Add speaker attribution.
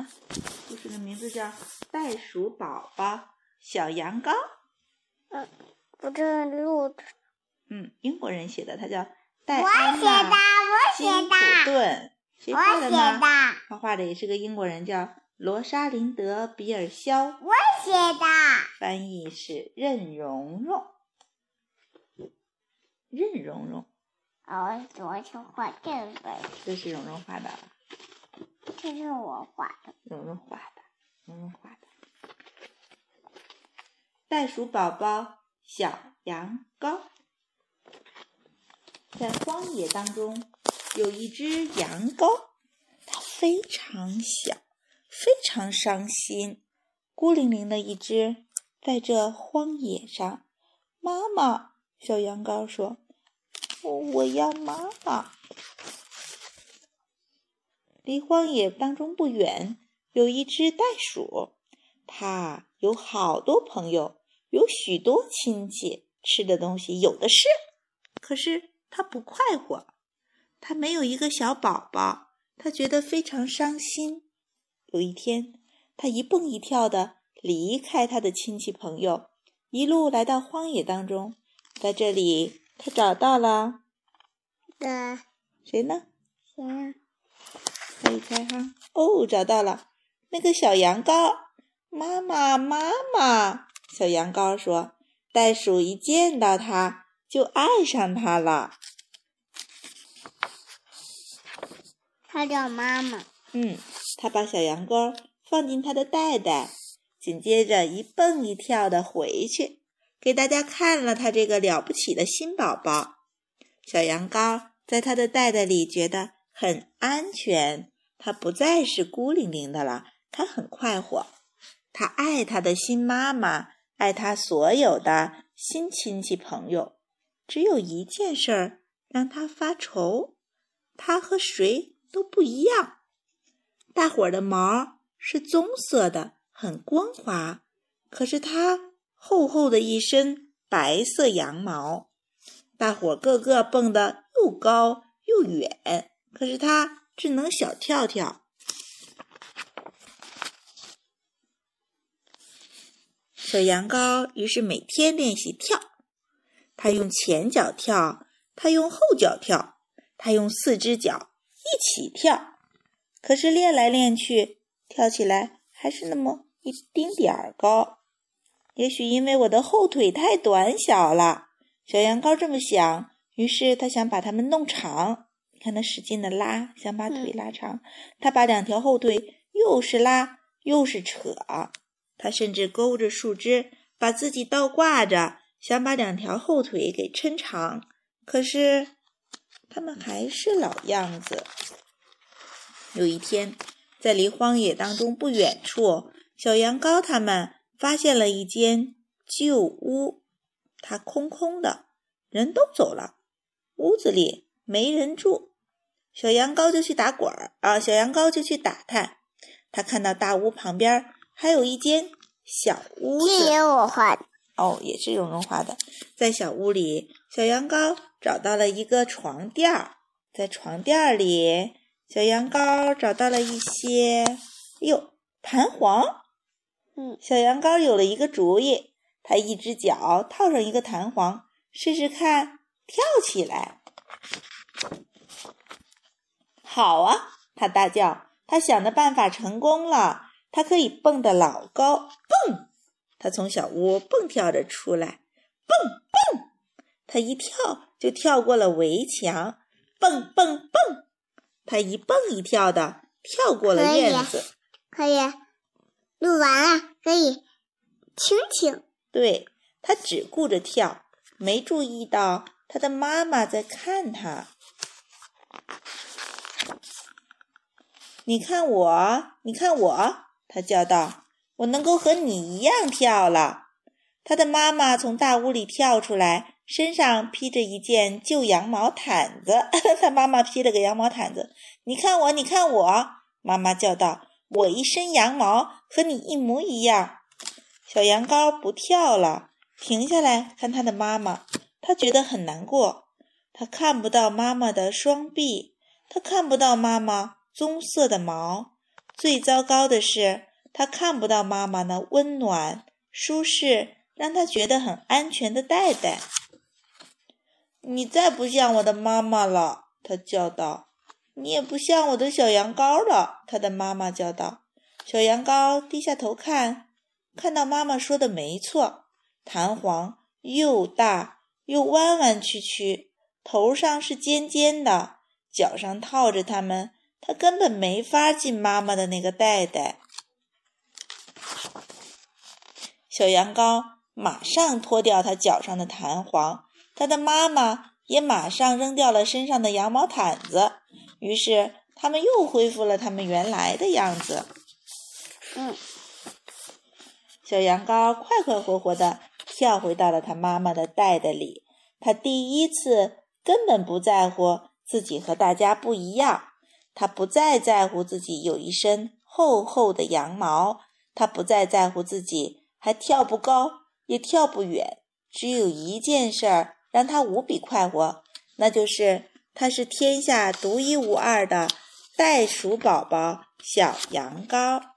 Speaker 1: 啊，故事的名字叫《袋鼠宝宝小羊羔》。
Speaker 2: 嗯，不是录。
Speaker 1: 嗯，英国人写的，他叫戴
Speaker 2: 安娜金
Speaker 1: 普顿。谁画
Speaker 2: 的
Speaker 1: 呢？他画的也是个英国人，叫罗莎琳德·比尔肖。
Speaker 2: 我写的。
Speaker 1: 翻译是任蓉蓉。任蓉蓉。
Speaker 2: 哦，昨天画这本。
Speaker 1: 这是蓉蓉画的。
Speaker 2: 这是我画的。
Speaker 1: 蓉蓉画的。蓉蓉画的。袋鼠宝宝小羊羔。在荒野当中，有一只羊羔，它非常小，非常伤心，孤零零的一只，在这荒野上。妈妈，小羊羔说：“我要妈妈。”离荒野当中不远，有一只袋鼠，它有好多朋友，有许多亲戚，吃的东西有的是，可是。它不快活，它没有一个小宝宝，它觉得非常伤心。有一天，它一蹦一跳的离开它的亲戚朋友，一路来到荒野当中。在这里，它找到了，
Speaker 2: 的
Speaker 1: 谁呢？
Speaker 2: 谁呀？
Speaker 1: 猜一猜哈。哦，找到了那个小羊羔。妈妈，妈妈！小羊羔说：“袋鼠一见到它。”就爱上它了。
Speaker 2: 它叫妈妈。
Speaker 1: 嗯，它把小羊羔放进它的袋袋，紧接着一蹦一跳的回去，给大家看了它这个了不起的新宝宝。小羊羔在它的袋袋里觉得很安全，他不再是孤零零的了，他很快活。他爱他的新妈妈，爱他所有的新亲戚朋友。只有一件事儿让他发愁，他和谁都不一样。大伙儿的毛是棕色的，很光滑，可是他厚厚的一身白色羊毛。大伙儿个个蹦得又高又远，可是他智能小跳跳。小羊羔于是每天练习跳。它用前脚跳，它用后脚跳，它用四只脚一起跳。可是练来练去，跳起来还是那么一丁点儿高。也许因为我的后腿太短小了，小羊羔这么想。于是他想把它们弄长。你看他使劲的拉，想把腿拉长。他把两条后腿又是拉又是扯。他甚至勾着树枝，把自己倒挂着。想把两条后腿给抻长，可是他们还是老样子。有一天，在离荒野当中不远处，小羊羔他们发现了一间旧屋，它空空的，人都走了，屋子里没人住。小羊羔就去打滚儿啊，小羊羔就去打探。他看到大屋旁边还有一间小屋子，
Speaker 2: 这也我画的。
Speaker 1: 哦，也是蓉蓉画的。在小屋里，小羊羔找到了一个床垫儿。在床垫儿里，小羊羔找到了一些，哎呦，弹簧。
Speaker 2: 嗯，
Speaker 1: 小羊羔有了一个主意，它一只脚套上一个弹簧，试试看跳起来。好啊！他大叫。他想的办法成功了，他可以蹦得老高，蹦。他从小屋蹦跳着出来，蹦蹦，他一跳就跳过了围墙，蹦蹦蹦，他一蹦一跳的跳过了院子。
Speaker 2: 可以，录完了，可以听听。
Speaker 1: 对他只顾着跳，没注意到他的妈妈在看他。你看我，你看我，他叫道。我能够和你一样跳了。他的妈妈从大屋里跳出来，身上披着一件旧羊毛毯子。他妈妈披了个羊毛毯子。你看我，你看我，妈妈叫道：“我一身羊毛和你一模一样。”小羊羔不跳了，停下来看他的妈妈。他觉得很难过。他看不到妈妈的双臂，他看不到妈妈棕色的毛。最糟糕的是，他看不到妈妈那温暖、舒适、让他觉得很安全的袋袋。你再不像我的妈妈了，他叫道。你也不像我的小羊羔了，他的妈妈叫道。小羊羔低下头看，看到妈妈说的没错，弹簧又大又弯弯曲曲，头上是尖尖的，脚上套着它们。他根本没法进妈妈的那个袋袋。小羊羔马上脱掉它脚上的弹簧，它的妈妈也马上扔掉了身上的羊毛毯子。于是，他们又恢复了他们原来的样子。
Speaker 2: 嗯，
Speaker 1: 小羊羔快快活活地跳回到了它妈妈的袋袋里。它第一次根本不在乎自己和大家不一样。他不再在乎自己有一身厚厚的羊毛，他不再在乎自己还跳不高也跳不远。只有一件事儿让他无比快活，那就是他是天下独一无二的袋鼠宝宝小羊羔。